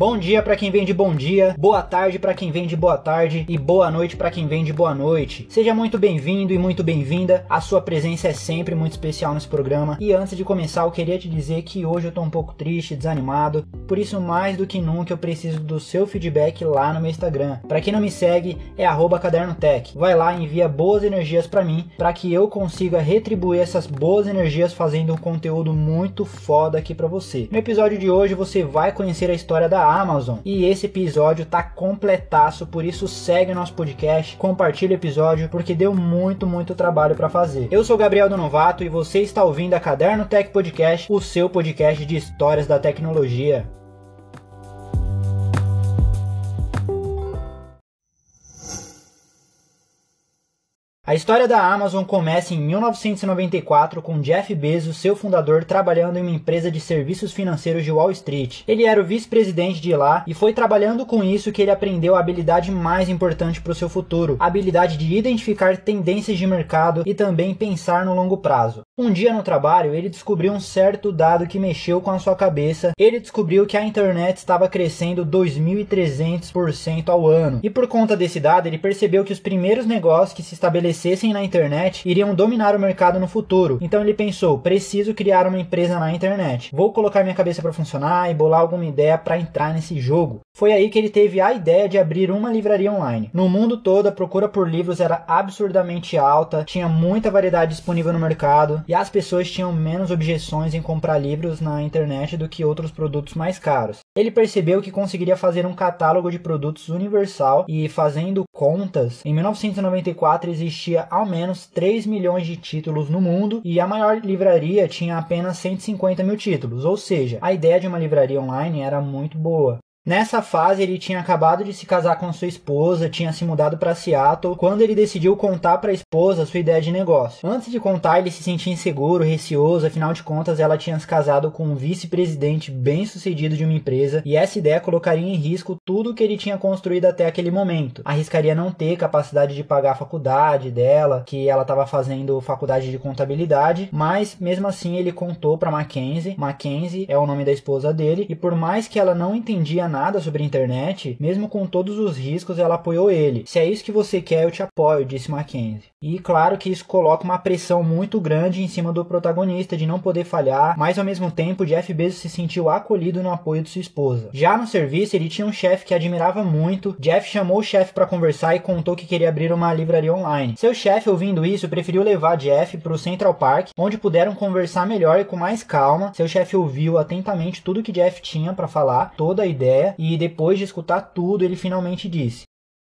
Bom dia para quem vem de bom dia, boa tarde para quem vem de boa tarde e boa noite para quem vem de boa noite. Seja muito bem-vindo e muito bem-vinda. A sua presença é sempre muito especial nesse programa. E antes de começar, eu queria te dizer que hoje eu tô um pouco triste, desanimado. Por isso, mais do que nunca, eu preciso do seu feedback lá no meu Instagram. Para quem não me segue, é @cadernotech. Vai lá e envia boas energias para mim, para que eu consiga retribuir essas boas energias fazendo um conteúdo muito foda aqui para você. No episódio de hoje você vai conhecer a história da Amazon. E esse episódio tá completaço, por isso segue o nosso podcast, compartilha o episódio, porque deu muito, muito trabalho para fazer. Eu sou Gabriel do Novato e você está ouvindo a Caderno Tech Podcast, o seu podcast de histórias da tecnologia. A história da Amazon começa em 1994 com Jeff Bezos, seu fundador, trabalhando em uma empresa de serviços financeiros de Wall Street. Ele era o vice-presidente de lá e foi trabalhando com isso que ele aprendeu a habilidade mais importante para o seu futuro, a habilidade de identificar tendências de mercado e também pensar no longo prazo. Um dia no trabalho, ele descobriu um certo dado que mexeu com a sua cabeça. Ele descobriu que a internet estava crescendo 2.300% ao ano. E por conta desse dado, ele percebeu que os primeiros negócios que se estabeleceram aparecessem na internet iriam dominar o mercado no futuro. Então ele pensou: preciso criar uma empresa na internet. Vou colocar minha cabeça para funcionar e bolar alguma ideia para entrar nesse jogo. Foi aí que ele teve a ideia de abrir uma livraria online. No mundo todo, a procura por livros era absurdamente alta, tinha muita variedade disponível no mercado e as pessoas tinham menos objeções em comprar livros na internet do que outros produtos mais caros. Ele percebeu que conseguiria fazer um catálogo de produtos universal e, fazendo contas, em 1994 existia existia ao menos 3 milhões de títulos no mundo e a maior livraria tinha apenas 150 mil títulos, ou seja, a ideia de uma livraria online era muito boa. Nessa fase, ele tinha acabado de se casar com sua esposa, tinha se mudado para Seattle, quando ele decidiu contar para a esposa sua ideia de negócio. Antes de contar, ele se sentia inseguro, receoso, afinal de contas, ela tinha se casado com um vice-presidente bem-sucedido de uma empresa, e essa ideia colocaria em risco tudo o que ele tinha construído até aquele momento. Arriscaria não ter capacidade de pagar a faculdade dela, que ela estava fazendo faculdade de contabilidade, mas mesmo assim ele contou para Mackenzie. Mackenzie é o nome da esposa dele, e por mais que ela não entendia nada sobre a internet, mesmo com todos os riscos, ela apoiou ele. Se é isso que você quer, eu te apoio, disse Mackenzie. E claro que isso coloca uma pressão muito grande em cima do protagonista de não poder falhar, mas ao mesmo tempo Jeff Bezos se sentiu acolhido no apoio de sua esposa. Já no serviço, ele tinha um chefe que admirava muito. Jeff chamou o chefe para conversar e contou que queria abrir uma livraria online. Seu chefe, ouvindo isso, preferiu levar Jeff para o Central Park, onde puderam conversar melhor e com mais calma. Seu chefe ouviu atentamente tudo que Jeff tinha para falar, toda a ideia ideia e depois de escutar tudo, ele finalmente disse: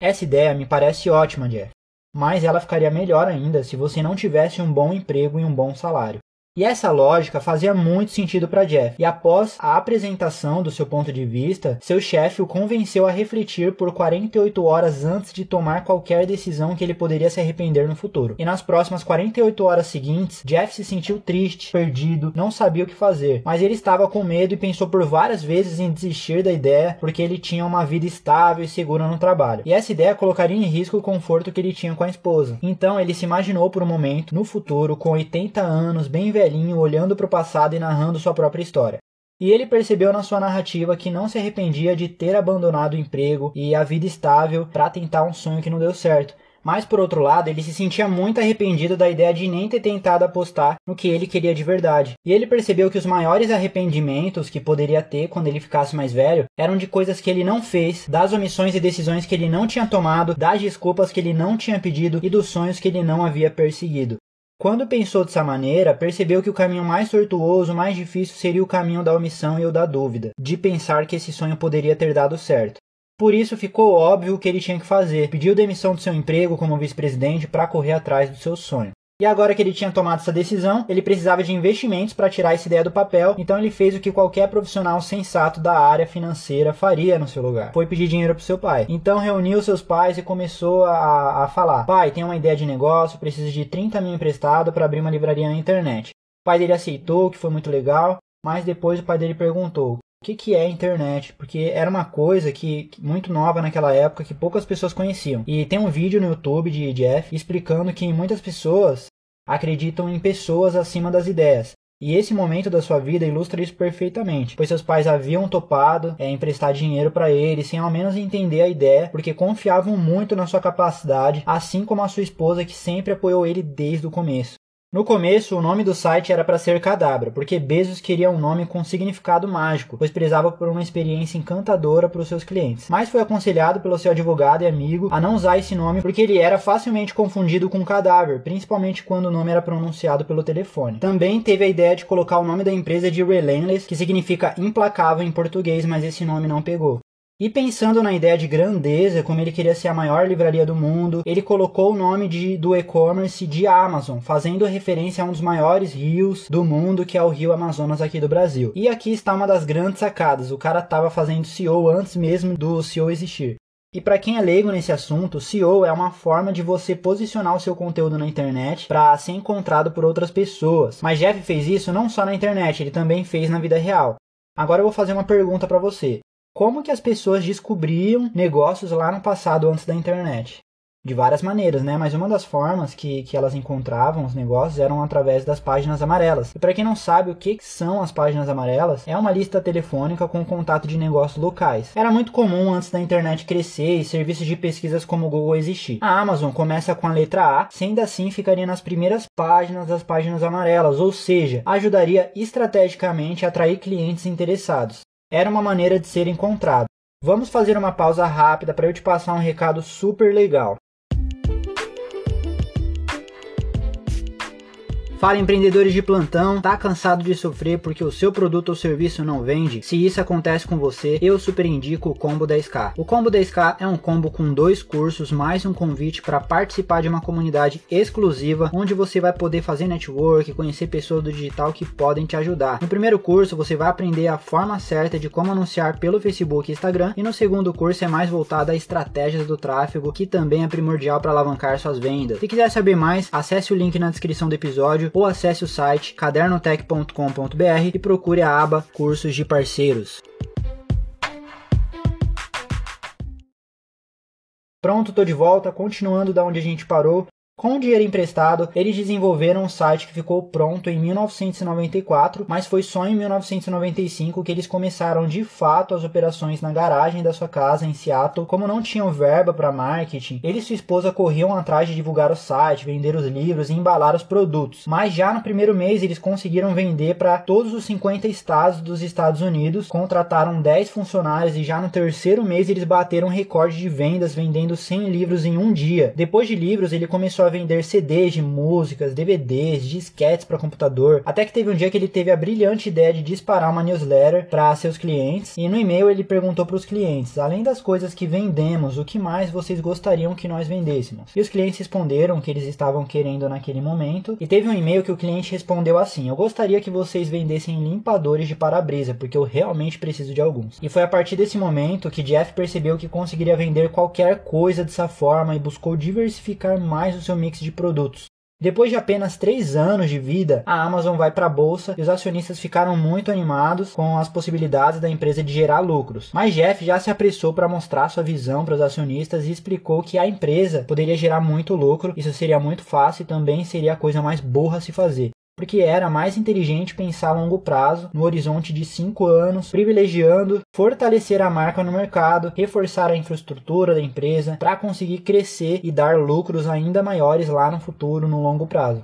Essa ideia me parece ótima, Jeff, mas ela ficaria melhor ainda se você não tivesse um bom emprego e um bom salário. E essa lógica fazia muito sentido para Jeff. E após a apresentação do seu ponto de vista, seu chefe o convenceu a refletir por 48 horas antes de tomar qualquer decisão que ele poderia se arrepender no futuro. E nas próximas 48 horas seguintes, Jeff se sentiu triste, perdido, não sabia o que fazer, mas ele estava com medo e pensou por várias vezes em desistir da ideia porque ele tinha uma vida estável e segura no trabalho. E essa ideia colocaria em risco o conforto que ele tinha com a esposa. Então ele se imaginou por um momento no futuro com 80 anos, bem velho velhinho olhando para o passado e narrando sua própria história. E ele percebeu na sua narrativa que não se arrependia de ter abandonado o emprego e a vida estável para tentar um sonho que não deu certo. Mas por outro lado, ele se sentia muito arrependido da ideia de nem ter tentado apostar no que ele queria de verdade. E ele percebeu que os maiores arrependimentos que poderia ter quando ele ficasse mais velho eram de coisas que ele não fez, das omissões e decisões que ele não tinha tomado, das desculpas que ele não tinha pedido e dos sonhos que ele não havia perseguido. Quando pensou dessa maneira, percebeu que o caminho mais tortuoso, mais difícil seria o caminho da omissão e o da dúvida, de pensar que esse sonho poderia ter dado certo. Por isso ficou óbvio o que ele tinha que fazer. Pediu demissão do seu emprego como vice-presidente para correr atrás do seu sonho. E agora que ele tinha tomado essa decisão, ele precisava de investimentos para tirar essa ideia do papel, então ele fez o que qualquer profissional sensato da área financeira faria no seu lugar. Foi pedir dinheiro para seu pai. Então reuniu seus pais e começou a, a falar: Pai, tem uma ideia de negócio, preciso de 30 mil emprestado para abrir uma livraria na internet. O pai dele aceitou, que foi muito legal, mas depois o pai dele perguntou: o que, que é internet, porque era uma coisa que muito nova naquela época que poucas pessoas conheciam. E tem um vídeo no YouTube de Jeff explicando que muitas pessoas acreditam em pessoas acima das ideias. E esse momento da sua vida ilustra isso perfeitamente, pois seus pais haviam topado é, emprestar dinheiro para ele sem ao menos entender a ideia, porque confiavam muito na sua capacidade, assim como a sua esposa que sempre apoiou ele desde o começo. No começo, o nome do site era para ser Cadabra, porque Bezos queria um nome com significado mágico, pois prezava por uma experiência encantadora para os seus clientes. Mas foi aconselhado pelo seu advogado e amigo a não usar esse nome porque ele era facilmente confundido com cadáver, principalmente quando o nome era pronunciado pelo telefone. Também teve a ideia de colocar o nome da empresa de Relentless, que significa implacável em português, mas esse nome não pegou. E pensando na ideia de grandeza, como ele queria ser a maior livraria do mundo, ele colocou o nome de, do e-commerce de Amazon, fazendo referência a um dos maiores rios do mundo, que é o Rio Amazonas aqui do Brasil. E aqui está uma das grandes sacadas: o cara estava fazendo SEO antes mesmo do SEO existir. E para quem é leigo nesse assunto, SEO é uma forma de você posicionar o seu conteúdo na internet para ser encontrado por outras pessoas. Mas Jeff fez isso não só na internet, ele também fez na vida real. Agora eu vou fazer uma pergunta para você como que as pessoas descobriam negócios lá no passado antes da internet. De várias maneiras, né? Mas uma das formas que, que elas encontravam os negócios eram através das páginas amarelas. E para quem não sabe o que, são as páginas amarelas, é uma lista telefônica com contato de negócios locais. Era muito comum antes da internet crescer e serviços de pesquisas como o Google existir. A Amazon começa com a letra A, sendo assim ficaria nas primeiras páginas das páginas amarelas, ou seja, ajudaria estrategicamente a atrair clientes interessados era uma maneira de ser encontrado. Vamos fazer uma pausa rápida para eu te passar um recado super legal. Fala empreendedores de plantão, tá cansado de sofrer porque o seu produto ou serviço não vende? Se isso acontece com você, eu super indico o Combo 10K. O Combo 10K é um combo com dois cursos mais um convite para participar de uma comunidade exclusiva onde você vai poder fazer network, conhecer pessoas do digital que podem te ajudar. No primeiro curso você vai aprender a forma certa de como anunciar pelo Facebook e Instagram e no segundo curso é mais voltado a estratégias do tráfego, que também é primordial para alavancar suas vendas. Se quiser saber mais, acesse o link na descrição do episódio ou acesse o site cadernotech.com.br e procure a aba Cursos de Parceiros. Pronto, tô de volta, continuando da onde a gente parou. Com dinheiro emprestado, eles desenvolveram um site que ficou pronto em 1994, mas foi só em 1995 que eles começaram de fato as operações na garagem da sua casa em Seattle. Como não tinham verba para marketing, ele e sua esposa corriam atrás de divulgar o site, vender os livros e embalar os produtos. Mas já no primeiro mês eles conseguiram vender para todos os 50 estados dos Estados Unidos, contrataram 10 funcionários e já no terceiro mês eles bateram recorde de vendas vendendo 100 livros em um dia. Depois de livros, ele começou a vender CDs de músicas, DVDs, disquetes para computador, até que teve um dia que ele teve a brilhante ideia de disparar uma newsletter para seus clientes e no e-mail ele perguntou para os clientes: além das coisas que vendemos, o que mais vocês gostariam que nós vendêssemos? E os clientes responderam que eles estavam querendo naquele momento e teve um e-mail que o cliente respondeu assim: eu gostaria que vocês vendessem limpadores de para-brisa porque eu realmente preciso de alguns. E foi a partir desse momento que Jeff percebeu que conseguiria vender qualquer coisa dessa forma e buscou diversificar mais o seu seu mix de produtos. Depois de apenas 3 anos de vida, a Amazon vai para a bolsa e os acionistas ficaram muito animados com as possibilidades da empresa de gerar lucros. Mas Jeff já se apressou para mostrar sua visão para os acionistas e explicou que a empresa poderia gerar muito lucro, isso seria muito fácil e também seria a coisa mais burra a se fazer porque era mais inteligente pensar a longo prazo, no horizonte de 5 anos, privilegiando fortalecer a marca no mercado, reforçar a infraestrutura da empresa para conseguir crescer e dar lucros ainda maiores lá no futuro, no longo prazo.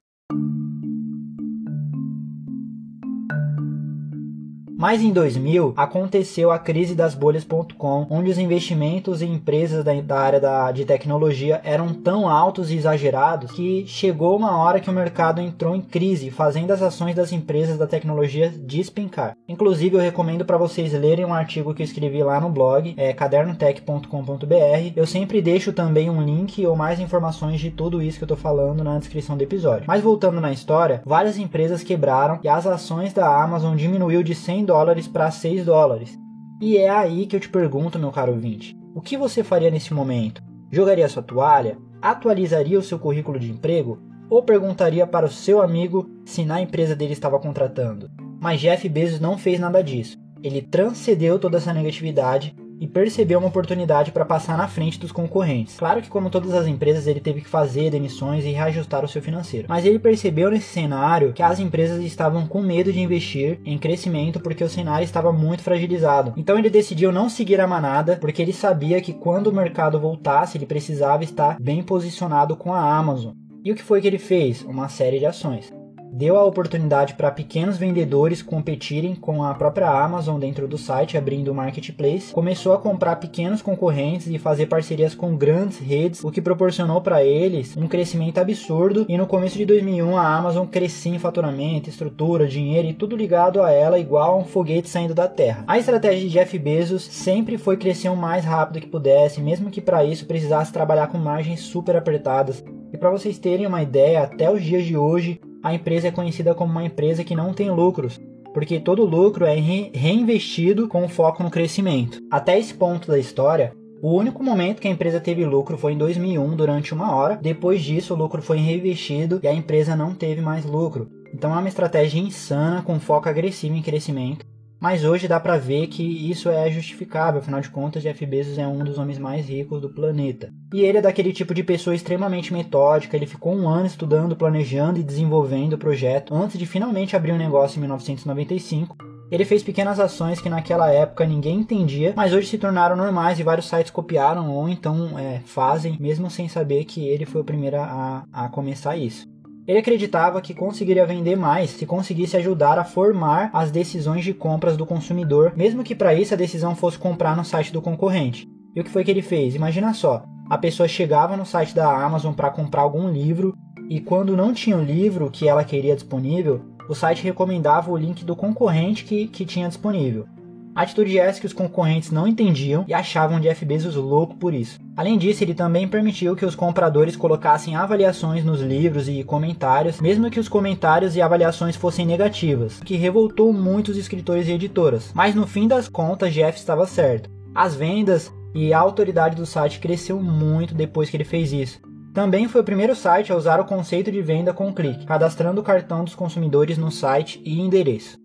Mas em 2000 aconteceu a crise das bolhas.com, onde os investimentos em empresas da, área da, de tecnologia eram tão altos e exagerados que chegou uma hora que o mercado entrou em crise, fazendo as ações das empresas da tecnologia despencar. Inclusive, eu recomendo para vocês lerem um artigo que eu escrevi lá no blog, é cadernotech.com.br. Eu sempre deixo também um link ou mais informações de tudo isso que eu estou falando na descrição do episódio. Mas voltando na história, várias empresas quebraram e as ações da Amazon diminuiu de 100 dólares para 6 dólares. E é aí que eu te pergunto, meu caro ouvinte, o que você faria nesse momento? Jogaria sua toalha? Atualizaria o seu currículo de emprego? Ou perguntaria para o seu amigo se na empresa dele estava contratando? Mas Jeff Bezos não fez nada disso. Ele transcendeu toda essa negatividade e percebeu uma oportunidade para passar na frente dos concorrentes. Claro que, como todas as empresas, ele teve que fazer demissões e reajustar o seu financeiro. Mas ele percebeu nesse cenário que as empresas estavam com medo de investir em crescimento porque o cenário estava muito fragilizado. Então ele decidiu não seguir a manada porque ele sabia que quando o mercado voltasse, ele precisava estar bem posicionado com a Amazon. E o que foi que ele fez? Uma série de ações deu a oportunidade para pequenos vendedores competirem com a própria Amazon dentro do site, abrindo o marketplace. Começou a comprar pequenos concorrentes e fazer parcerias com grandes redes, o que proporcionou para eles um crescimento absurdo. E no começo de 2001 a Amazon crescia em faturamento, estrutura, dinheiro e tudo ligado a ela igual a um foguete saindo da Terra. A estratégia de Jeff Bezos sempre foi crescer o mais rápido que pudesse, mesmo que para isso precisasse trabalhar com margens super apertadas. E para vocês terem uma ideia, até os dias de hoje, a empresa é conhecida como uma empresa que não tem lucros, porque todo lucro é reinvestido com foco no crescimento. Até esse ponto da história, o único momento que a empresa teve lucro foi em 2001, durante uma hora. Depois disso, o lucro foi reinvestido e a empresa não teve mais lucro. Então é uma estratégia insana com foco agressivo em crescimento mas hoje dá para ver que isso é justificável, afinal de contas, Jeff Bezos é um dos homens mais ricos do planeta. E ele é daquele tipo de pessoa extremamente metódica, ele ficou um ano estudando, planejando e desenvolvendo o projeto antes de finalmente abrir um negócio em 1995. Ele fez pequenas ações que naquela época ninguém entendia, mas hoje se tornaram normais e vários sites copiaram ou então é, fazem, mesmo sem saber que ele foi o primeiro a, a começar isso. Ele acreditava que conseguiria vender mais se conseguisse ajudar a formar as decisões de compras do consumidor, mesmo que para isso a decisão fosse comprar no site do concorrente. E o que foi que ele fez? Imagina só, a pessoa chegava no site da Amazon para comprar algum livro e quando não tinha o livro que ela queria disponível, o site recomendava o link do concorrente que, que tinha disponível. Atitude essa que os concorrentes não entendiam e achavam Jeff Bezos louco por isso. Além disso, ele também permitiu que os compradores colocassem avaliações nos livros e comentários, mesmo que os comentários e avaliações fossem negativas, o que revoltou muitos escritores e editoras. Mas no fim das contas, Jeff estava certo. As vendas e a autoridade do site cresceu muito depois que ele fez isso. Também foi o primeiro site a usar o conceito de venda com clique, cadastrando o cartão dos consumidores no site e endereço.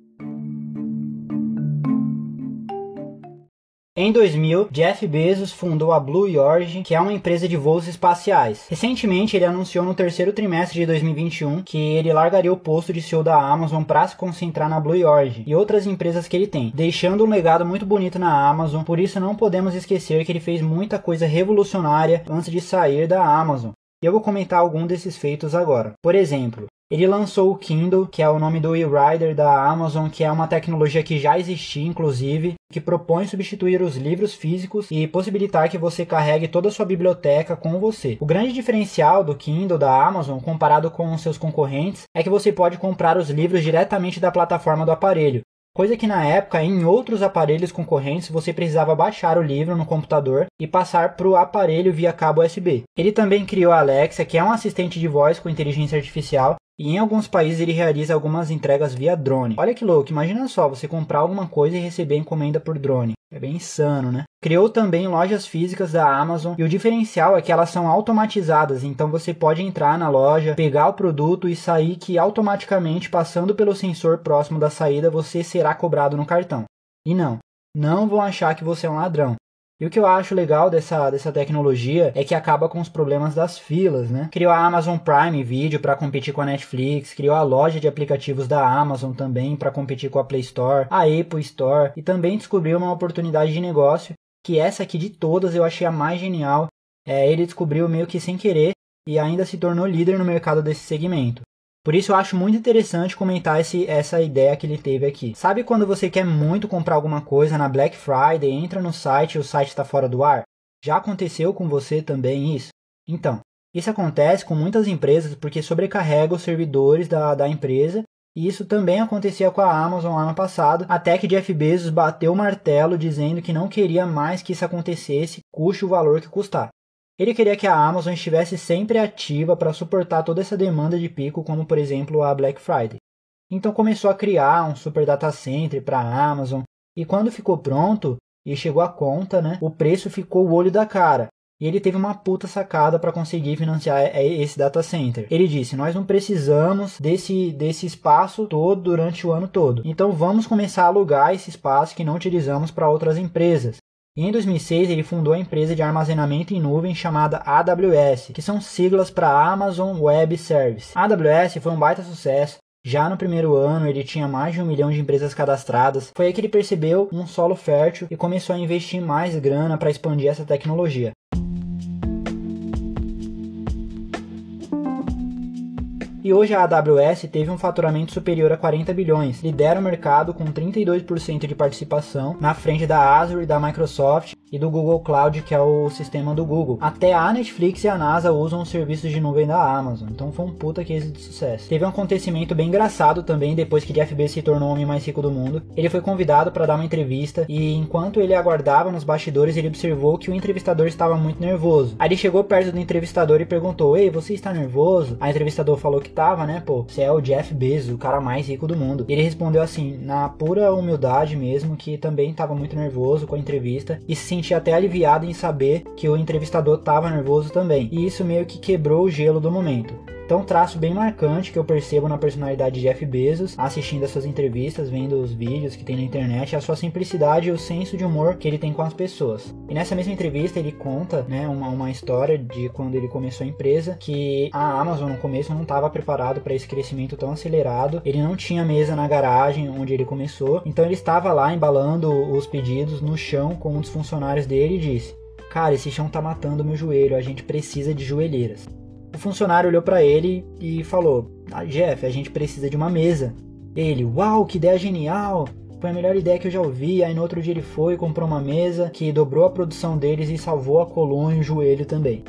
Em 2000, Jeff Bezos fundou a Blue Origin, que é uma empresa de voos espaciais. Recentemente, ele anunciou no terceiro trimestre de 2021 que ele largaria o posto de CEO da Amazon para se concentrar na Blue Origin e outras empresas que ele tem, deixando um legado muito bonito na Amazon. Por isso, não podemos esquecer que ele fez muita coisa revolucionária antes de sair da Amazon. E eu vou comentar algum desses feitos agora. Por exemplo, ele lançou o Kindle, que é o nome do e-reader da Amazon, que é uma tecnologia que já existia, inclusive, que propõe substituir os livros físicos e possibilitar que você carregue toda a sua biblioteca com você. O grande diferencial do Kindle da Amazon, comparado com seus concorrentes, é que você pode comprar os livros diretamente da plataforma do aparelho, coisa que na época em outros aparelhos concorrentes você precisava baixar o livro no computador e passar para o aparelho via cabo USB. Ele também criou a Alexa, que é um assistente de voz com inteligência artificial e em alguns países ele realiza algumas entregas via drone. Olha que louco, imagina só você comprar alguma coisa e receber encomenda por drone. É bem insano, né? Criou também lojas físicas da Amazon e o diferencial é que elas são automatizadas, então você pode entrar na loja, pegar o produto e sair que automaticamente passando pelo sensor próximo da saída você será cobrado no cartão. E não, não vão achar que você é um ladrão. E o que eu acho legal dessa, dessa tecnologia é que acaba com os problemas das filas, né? Criou a Amazon Prime Video para competir com a Netflix, criou a loja de aplicativos da Amazon também para competir com a Play Store, a Apple Store e também descobriu uma oportunidade de negócio que essa aqui de todas eu achei a mais genial. É, ele descobriu meio que sem querer e ainda se tornou líder no mercado desse segmento. Por isso eu acho muito interessante comentar esse, essa ideia que ele teve aqui. Sabe quando você quer muito comprar alguma coisa na Black Friday, entra no site e o site está fora do ar? Já aconteceu com você também isso? Então, isso acontece com muitas empresas porque sobrecarrega os servidores da, da empresa e isso também acontecia com a Amazon ano passado, até que Jeff Bezos bateu o martelo dizendo que não queria mais que isso acontecesse, custe o valor que custar. Ele queria que a Amazon estivesse sempre ativa para suportar toda essa demanda de pico, como por exemplo a Black Friday. Então começou a criar um super data center para a Amazon, e quando ficou pronto e chegou a conta, né, o preço ficou o olho da cara. E ele teve uma puta sacada para conseguir financiar esse data center. Ele disse: "Nós não precisamos desse desse espaço todo durante o ano todo. Então vamos começar a alugar esse espaço que não utilizamos para outras empresas. Em 2006 ele fundou a empresa de armazenamento em nuvem chamada AWS, que são siglas para Amazon Web Service. A AWS foi um baita sucesso, já no primeiro ano, ele tinha mais de um milhão de empresas cadastradas. Foi aí que ele percebeu um solo fértil e começou a investir mais grana para expandir essa tecnologia. E hoje a AWS teve um faturamento superior a 40 bilhões, lidera o mercado com 32% de participação, na frente da Azure, da Microsoft e do Google Cloud, que é o sistema do Google. Até a Netflix e a NASA usam os serviços de nuvem da Amazon, então foi um puta case de sucesso. Teve um acontecimento bem engraçado também depois que Jeff Bezos se tornou o homem mais rico do mundo. Ele foi convidado para dar uma entrevista e enquanto ele aguardava nos bastidores, ele observou que o entrevistador estava muito nervoso. Aí ele chegou perto do entrevistador e perguntou: "Ei, você está nervoso?" A entrevistador falou que né, pô, você é o Jeff Bezos, o cara mais rico do mundo. Ele respondeu assim, na pura humildade mesmo, que também estava muito nervoso com a entrevista e se sentia até aliviado em saber que o entrevistador estava nervoso também. E isso meio que quebrou o gelo do momento. Então, um traço bem marcante que eu percebo na personalidade de Jeff Bezos, assistindo as suas entrevistas, vendo os vídeos que tem na internet, é a sua simplicidade e o senso de humor que ele tem com as pessoas. E nessa mesma entrevista ele conta, né, uma, uma história de quando ele começou a empresa, que a Amazon no começo não estava preparado para esse crescimento tão acelerado. Ele não tinha mesa na garagem onde ele começou, então ele estava lá embalando os pedidos no chão com um dos funcionários dele e disse: Cara, esse chão tá matando meu joelho, a gente precisa de joelheiras. O funcionário olhou para ele e falou: ah, Jeff, a gente precisa de uma mesa. Ele, uau, que ideia genial! Foi a melhor ideia que eu já ouvi. Aí no outro dia ele foi e comprou uma mesa que dobrou a produção deles e salvou a coluna e o joelho também.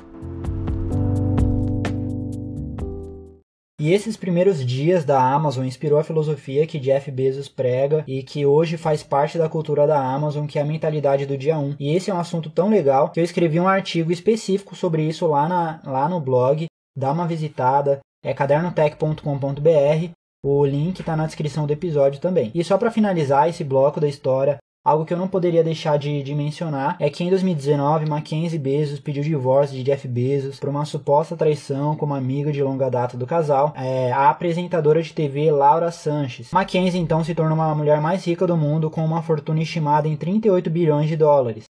E esses primeiros dias da Amazon inspirou a filosofia que Jeff Bezos prega e que hoje faz parte da cultura da Amazon, que é a mentalidade do dia 1. E esse é um assunto tão legal que eu escrevi um artigo específico sobre isso lá, na, lá no blog. Dá uma visitada, é cadernotech.com.br. O link está na descrição do episódio também. E só para finalizar esse bloco da história, Algo que eu não poderia deixar de, de, mencionar é que em 2019 Mackenzie Bezos pediu divórcio de Jeff Bezos por uma suposta traição como amiga de longa data do casal, é, a apresentadora de TV Laura Sanches. Mackenzie então se tornou uma mulher mais rica do mundo com uma fortuna estimada em 38 bilhões de dólares.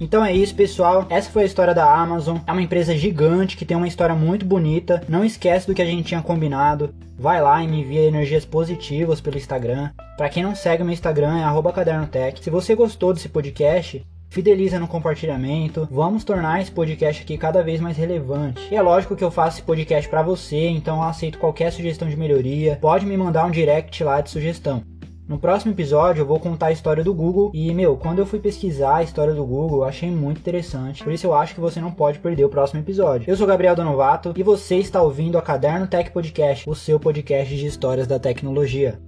Então é isso, pessoal. Essa foi a história da Amazon. É uma empresa gigante que tem uma história muito bonita. Não esquece do que a gente tinha combinado. Vai lá e me envia energias positivas pelo Instagram. Para quem não segue meu Instagram é @cadernotech. Se você gostou desse podcast, fideliza no compartilhamento. Vamos tornar esse podcast aqui cada vez mais relevante. E é lógico que eu faço esse podcast para você, então eu aceito qualquer sugestão de melhoria. Pode me mandar um direct lá de sugestão. No próximo episódio eu vou contar a história do Google e, meu, quando eu fui pesquisar a história do Google, eu achei muito interessante. Por isso eu acho que você não pode perder o próximo episódio. Eu sou Gabriel Donovato e você está ouvindo a Caderno Tech Podcast, o seu podcast de histórias da tecnologia.